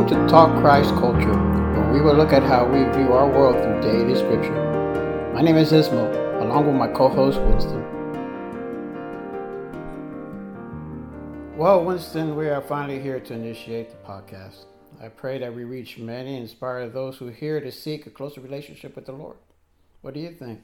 Welcome to Talk Christ Culture, where we will look at how we view our world through daily scripture. My name is Ismo, along with my co host Winston. Well, Winston, we are finally here to initiate the podcast. I pray that we reach many and inspire those who hear to seek a closer relationship with the Lord. What do you think?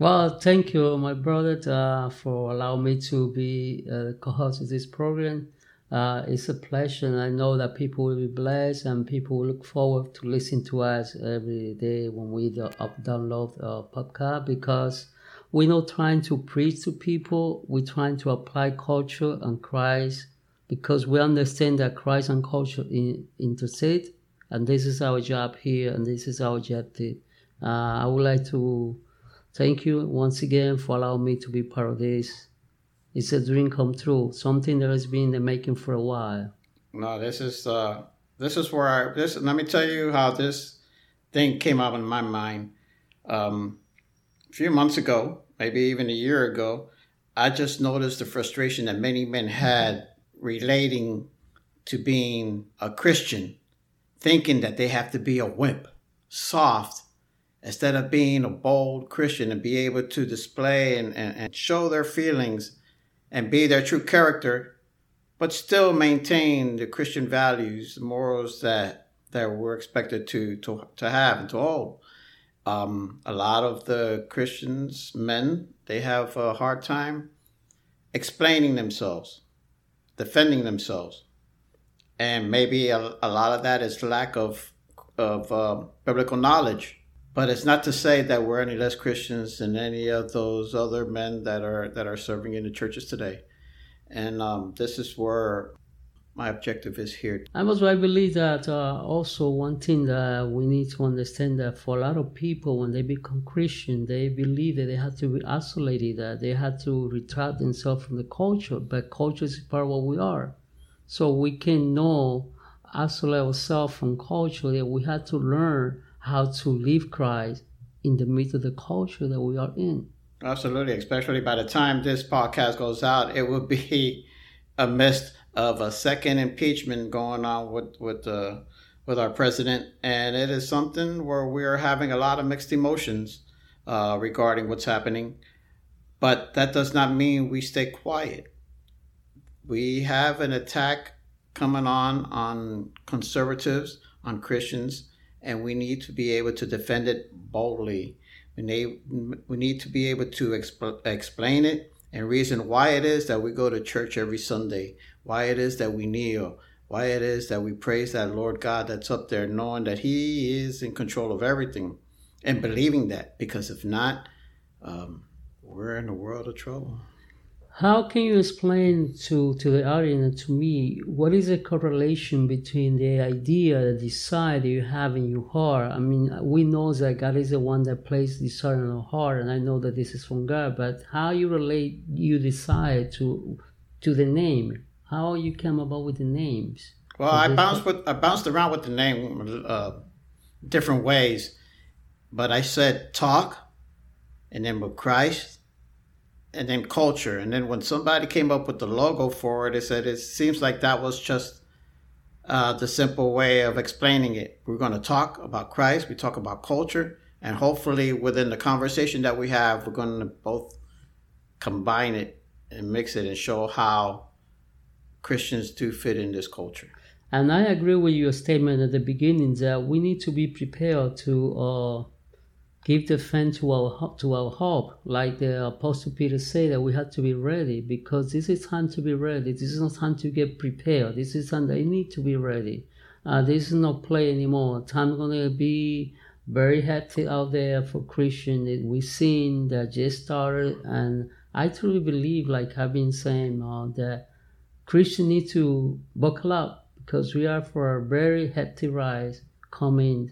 Well, thank you, my brother, uh, for allowing me to be uh, co-host of this program. Uh, it's a pleasure, and I know that people will be blessed, and people will look forward to listen to us every day when we do, download our podcast because we're not trying to preach to people. We're trying to apply culture and Christ because we understand that Christ and culture in, intersect, and this is our job here, and this is our. To, uh, I would like to Thank you once again for allowing me to be part of this. It's a dream come true, something that has been in the making for a while. No, this is uh, this is where I this. Let me tell you how this thing came up in my mind. Um, a few months ago, maybe even a year ago, I just noticed the frustration that many men had relating to being a Christian, thinking that they have to be a wimp, soft, instead of being a bold Christian and be able to display and, and, and show their feelings and be their true character, but still maintain the Christian values, the morals that, that we're expected to, to, to have and to hold. Um, a lot of the Christians, men, they have a hard time explaining themselves, defending themselves. And maybe a, a lot of that is lack of, of uh, biblical knowledge but it's not to say that we're any less Christians than any of those other men that are that are serving in the churches today. And um, this is where my objective is here. I also I believe that uh, also one thing that we need to understand that for a lot of people when they become Christian, they believe that they have to be isolated, that they have to retract themselves from the culture. But culture is part of what we are, so we can know isolate ourselves from culture. That we have to learn how to live Christ in the midst of the culture that we are in. Absolutely, especially by the time this podcast goes out, it will be a midst of a second impeachment going on with with the uh, with our president, and it is something where we are having a lot of mixed emotions uh, regarding what's happening. But that does not mean we stay quiet. We have an attack coming on on conservatives, on Christians, and we need to be able to defend it boldly. We need, we need to be able to exp- explain it and reason why it is that we go to church every Sunday, why it is that we kneel, why it is that we praise that Lord God that's up there, knowing that He is in control of everything and believing that. Because if not, um, we're in a world of trouble. How can you explain to, to the audience and to me what is the correlation between the idea, the desire that you have in your heart? I mean, we know that God is the one that placed desire in our heart, and I know that this is from God. But how you relate you desire to to the name? How you come about with the names? Well, I bounced with I bounced around with the name uh, different ways, but I said talk, and then with Christ and then culture. And then when somebody came up with the logo for it, it said it seems like that was just uh, the simple way of explaining it. We're going to talk about Christ, we talk about culture, and hopefully within the conversation that we have, we're going to both combine it and mix it and show how Christians do fit in this culture. And I agree with your statement at the beginning that we need to be prepared to uh, give the fan to our to our hope, like the Apostle Peter said that we have to be ready because this is time to be ready. This is not time to get prepared. This is time that you need to be ready. Uh, this is not play anymore. Time gonna be very hectic out there for Christian. We've seen that just started, and I truly believe, like I've been saying, uh, that Christian need to buckle up because we are for a very hectic rise coming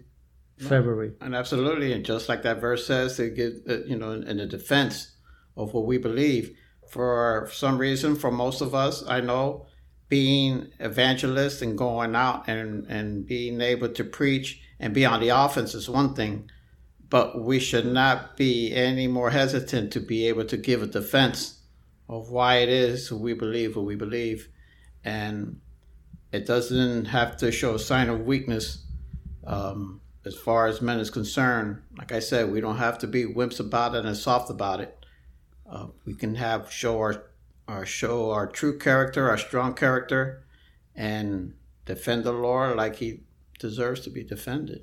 February. And absolutely, and just like that verse says, to give uh, you know in the defense of what we believe. For some reason, for most of us, I know being evangelists and going out and and being able to preach and be on the offense is one thing, but we should not be any more hesitant to be able to give a defense of why it is we believe what we believe, and it doesn't have to show a sign of weakness um, as far as men is concerned. Like I said, we don't have to be wimps about it and soft about it. Uh, we can have show our our show our true character, our strong character, and defend the Lord like He deserves to be defended.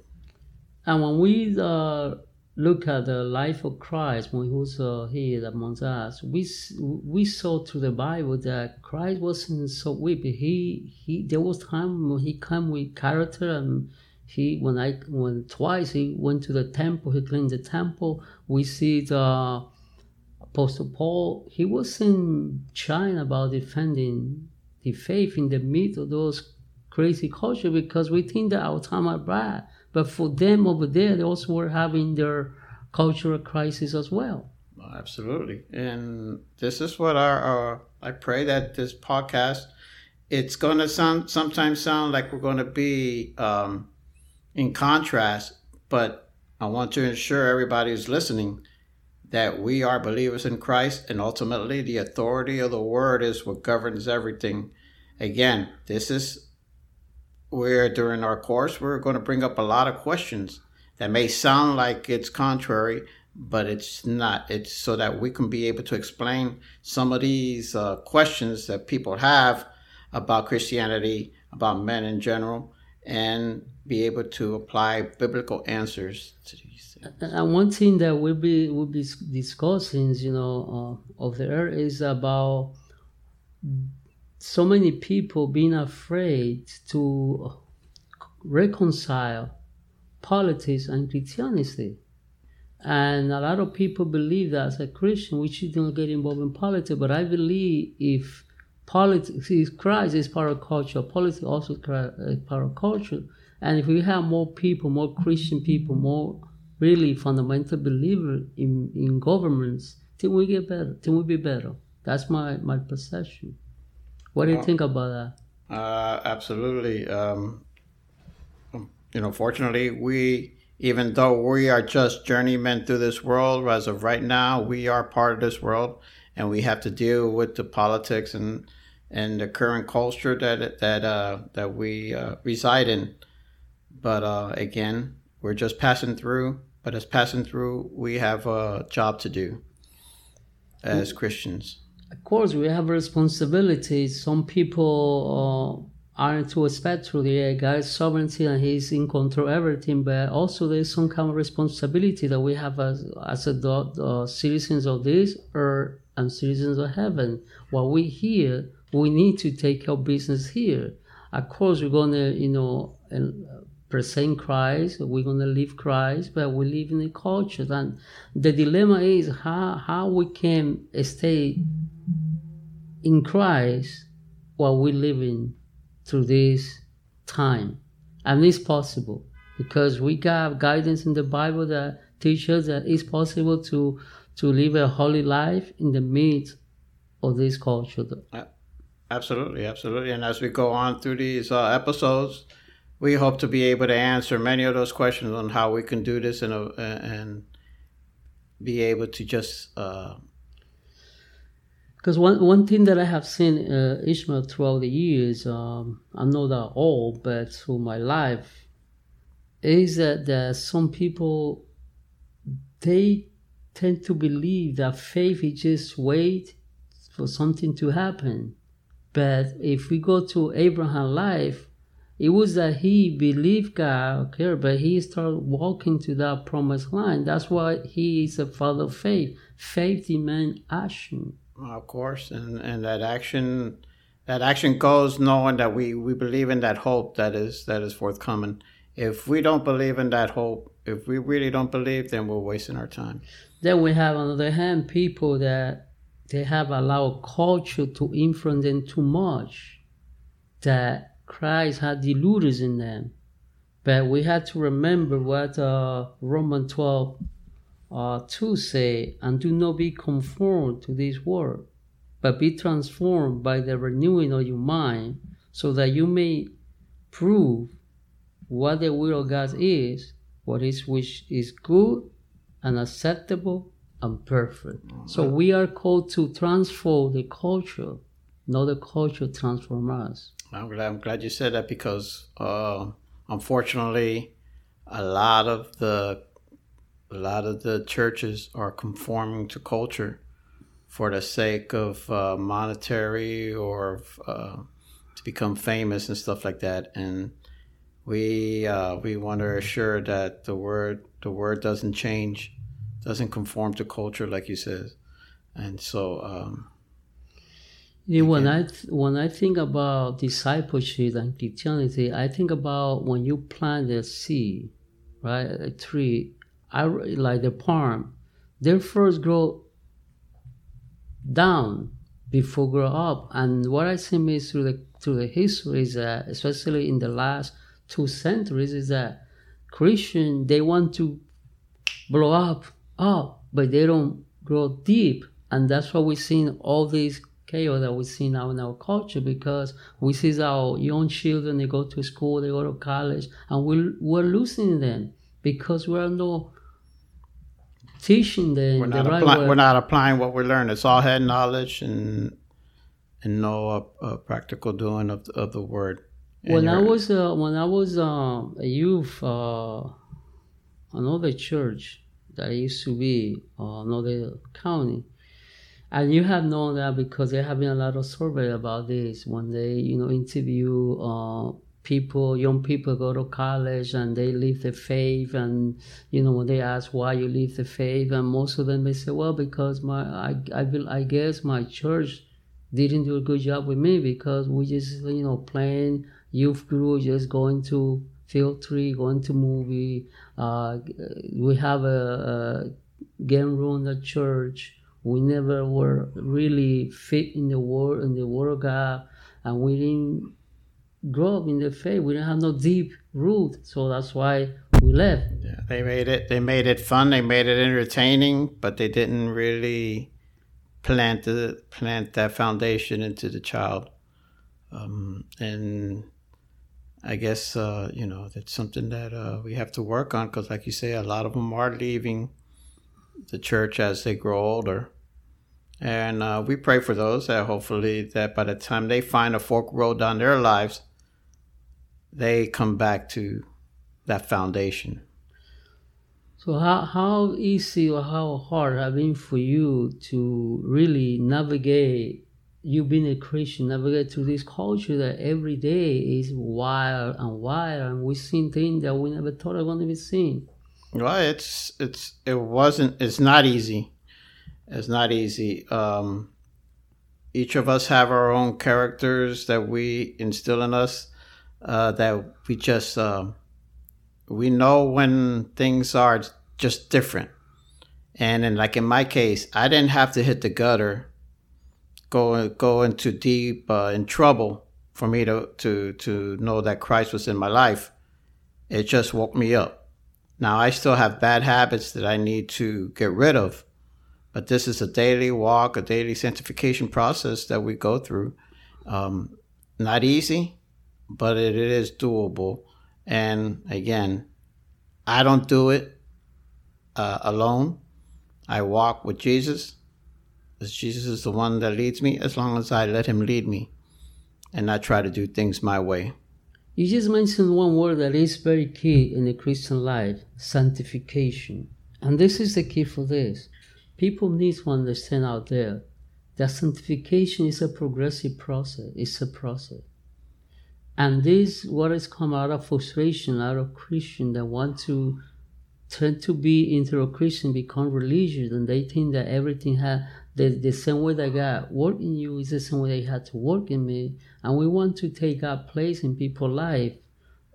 And when we uh, look at the life of Christ when he was uh, here amongst us, we we saw through the Bible that Christ wasn't so weak. He he there was time when he came with character and he when I when twice he went to the temple, he cleaned the temple. We see the Apostle Paul, he wasn't shy about defending the faith in the midst of those crazy culture because we think that our time are bad. But for them over there, they also were having their cultural crisis as well. Absolutely. And this is what our, our I pray that this podcast, it's going to sound sometimes sound like we're going to be um, in contrast, but I want to ensure everybody who's listening that we are believers in Christ and ultimately the authority of the word is what governs everything. Again, this is where during our course we're going to bring up a lot of questions that may sound like it's contrary, but it's not. It's so that we can be able to explain some of these uh, questions that people have about Christianity, about men in general, and be able to apply biblical answers to these and one thing that we'll be we'll be discussing, you know, uh, of there is about so many people being afraid to reconcile politics and Christianity. And a lot of people believe that as a Christian, we shouldn't get involved in politics. But I believe if politics is Christ is part of culture, politics also is part of culture. And if we have more people, more Christian people, more really fundamental believers in, in governments, then we get better, then we be better. That's my, my perception. What do you think about that? Uh, absolutely. Um, you know, fortunately, we, even though we are just journeymen through this world, as of right now, we are part of this world, and we have to deal with the politics and and the current culture that that uh, that we uh, reside in. But uh, again, we're just passing through, but as passing through, we have a job to do as Christians. Of course, we have responsibilities. Some people uh, aren't too expect to the God's sovereignty and He's in control of everything, but also there's some kind of responsibility that we have as, as a, uh, citizens of this earth and citizens of heaven. While we're here, we need to take our business here. Of course, we're gonna, you know, present Christ, we're going to live Christ, but we live in a culture. And the dilemma is how, how we can stay in Christ while we're living through this time. And it's possible because we got guidance in the Bible that teaches that it's possible to, to live a holy life in the midst of this culture. Absolutely, absolutely. And as we go on through these uh, episodes, we hope to be able to answer many of those questions on how we can do this and uh, and be able to just. because uh, one one thing that I have seen uh, Ishmael throughout the years, um, I'm not that old, but through my life, is that, that some people they tend to believe that faith is just wait for something to happen. But if we go to Abraham's life, it was that he believed God, okay, but he started walking to that promised land. That's why he is a father of faith. Faith demands action. Of course, and and that action, that action goes knowing that we we believe in that hope that is that is forthcoming. If we don't believe in that hope, if we really don't believe, then we're wasting our time. Then we have, on the other hand, people that they have allowed culture to influence them too much. That Christ had deluders in them. But we had to remember what uh, Romans 12 uh, 2 say, and do not be conformed to this world, but be transformed by the renewing of your mind, so that you may prove what the will of God is, what is which is good and acceptable and perfect. So we are called to transform the culture not the culture transform us. I'm glad, I'm glad you said that because uh, unfortunately, a lot of the a lot of the churches are conforming to culture for the sake of uh, monetary or uh, to become famous and stuff like that. And we uh, we want to assure that the word the word doesn't change, doesn't conform to culture, like you said. And so, um, yeah, when I th- when I think about discipleship and Christianity, I think about when you plant a seed, right, a tree, I like the palm, they first grow down before grow up. And what I see is through the through the history is that, especially in the last two centuries, is that Christian they want to blow up, up, but they don't grow deep, and that's why we're seeing all these chaos that we see now in our culture because we see our young children they go to school they go to college and we're, we're losing them because we're not teaching them we're the not, right apply, we're not applying what we learn. It's all head knowledge and and no uh, uh, practical doing of the, of the word. When I was uh, when I was um, a youth, uh, another church that I used to be, uh, another county, and you have known that because there have been a lot of survey about this. When they you know interview uh, people, young people go to college and they leave the faith, and you know when they ask why you leave the faith, and most of them they say, well, because my I I, will, I guess my church didn't do a good job with me because we just you know playing youth group just going to field tree going to movie uh, we have a, a game room at church we never were really fit in the word in the word of god and we didn't grow up in the faith we didn't have no deep root so that's why we left Yeah, they made it. They made it fun. They made it entertaining, but they didn't really plant the plant that foundation into the child. Um, and I guess uh, you know that's something that uh, we have to work on because, like you say, a lot of them are leaving the church as they grow older. And uh, we pray for those that hopefully that by the time they find a fork road down their lives, they come back to that foundation. So how how easy or how hard have been for you to really navigate you being a Christian, navigate through this culture that every day is wild and wild and we've seen things that we never thought going to be seen. Well, it's it's it wasn't it's not easy. It's not easy. Um, each of us have our own characters that we instill in us. Uh, that we just um we know when things are just different. And then, like in my case, I didn't have to hit the gutter, go go into deep uh, in trouble for me to to to know that Christ was in my life. It just woke me up. Now I still have bad habits that I need to get rid of, but this is a daily walk, a daily sanctification process that we go through. Um, not easy, but it is doable. And again, I don't do it uh, alone. I walk with Jesus. Jesus is the one that leads me, as long as I let Him lead me, and not try to do things my way. You just mentioned one word that is very key in the Christian life sanctification. And this is the key for this. People need to understand out there that sanctification is a progressive process, it's a process. And this what has come out of frustration, out of Christian that want to tend to be into a Christian, become religious, and they think that everything had the, the same way that God worked in you is the same way they had to work in me. And we want to take our place in people's life.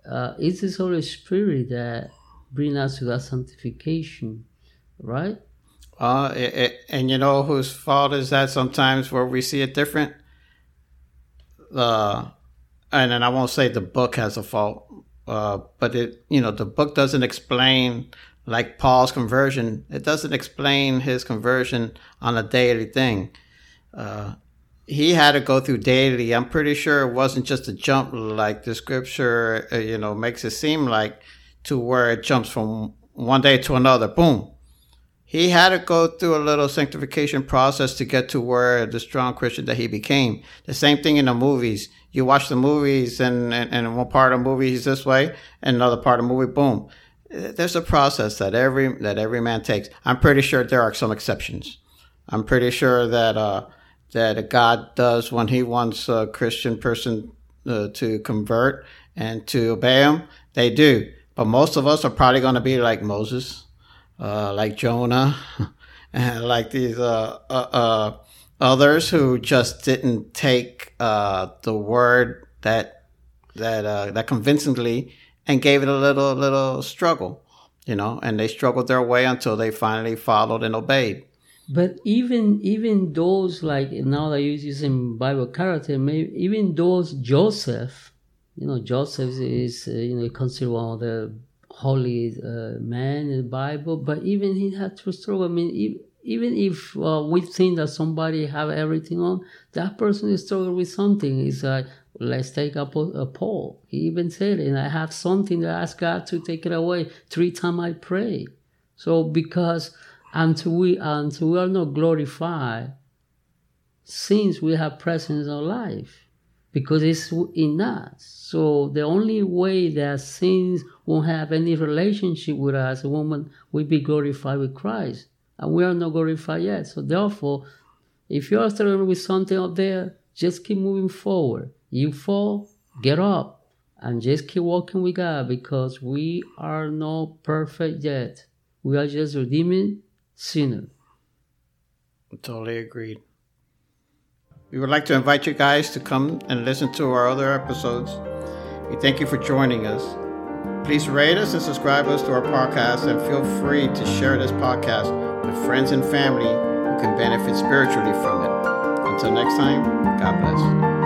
Uh, it's the Holy Spirit that bring us to that sanctification, right? Uh, it, it, and you know whose fault is that sometimes where we see it different? Uh, and then I won't say the book has a fault, uh, but it, you know, the book doesn't explain like Paul's conversion. It doesn't explain his conversion on a daily thing. Uh, he had to go through daily. I'm pretty sure it wasn't just a jump like the scripture, uh, you know, makes it seem like to where it jumps from one day to another. Boom. He had to go through a little sanctification process to get to where the strong Christian that he became. The same thing in the movies. You watch the movies and, and, and one part of the movie he's this way and another part of the movie, boom. There's a process that every, that every man takes. I'm pretty sure there are some exceptions. I'm pretty sure that, uh, that God does when he wants a Christian person uh, to convert and to obey him. They do. But most of us are probably going to be like Moses uh, like Jonah, and like these uh, uh, uh, others who just didn't take uh, the word that that uh, that convincingly and gave it a little little struggle, you know, and they struggled their way until they finally followed and obeyed. But even even those like now that you're using Bible character, maybe even those Joseph, you know, Joseph is you know considered one of the holy uh, man in the Bible, but even he had to struggle. I mean, even if uh, we think that somebody have everything on, that person is struggling with something. It's like, let's take up a, Paul. He even said, and I have something to ask God to take it away. Three times I pray. So because until we until we are not glorified, since we have presence in our life, because it's in us. So the only way that sins won't have any relationship with us, a woman, we be glorified with Christ. And we are not glorified yet. So therefore, if you are struggling with something up there, just keep moving forward. You fall, get up, and just keep walking with God because we are not perfect yet. We are just redeeming sinners. Totally agreed. We would like to invite you guys to come and listen to our other episodes. We thank you for joining us. Please rate us and subscribe us to our podcast and feel free to share this podcast with friends and family who can benefit spiritually from it. Until next time, God bless.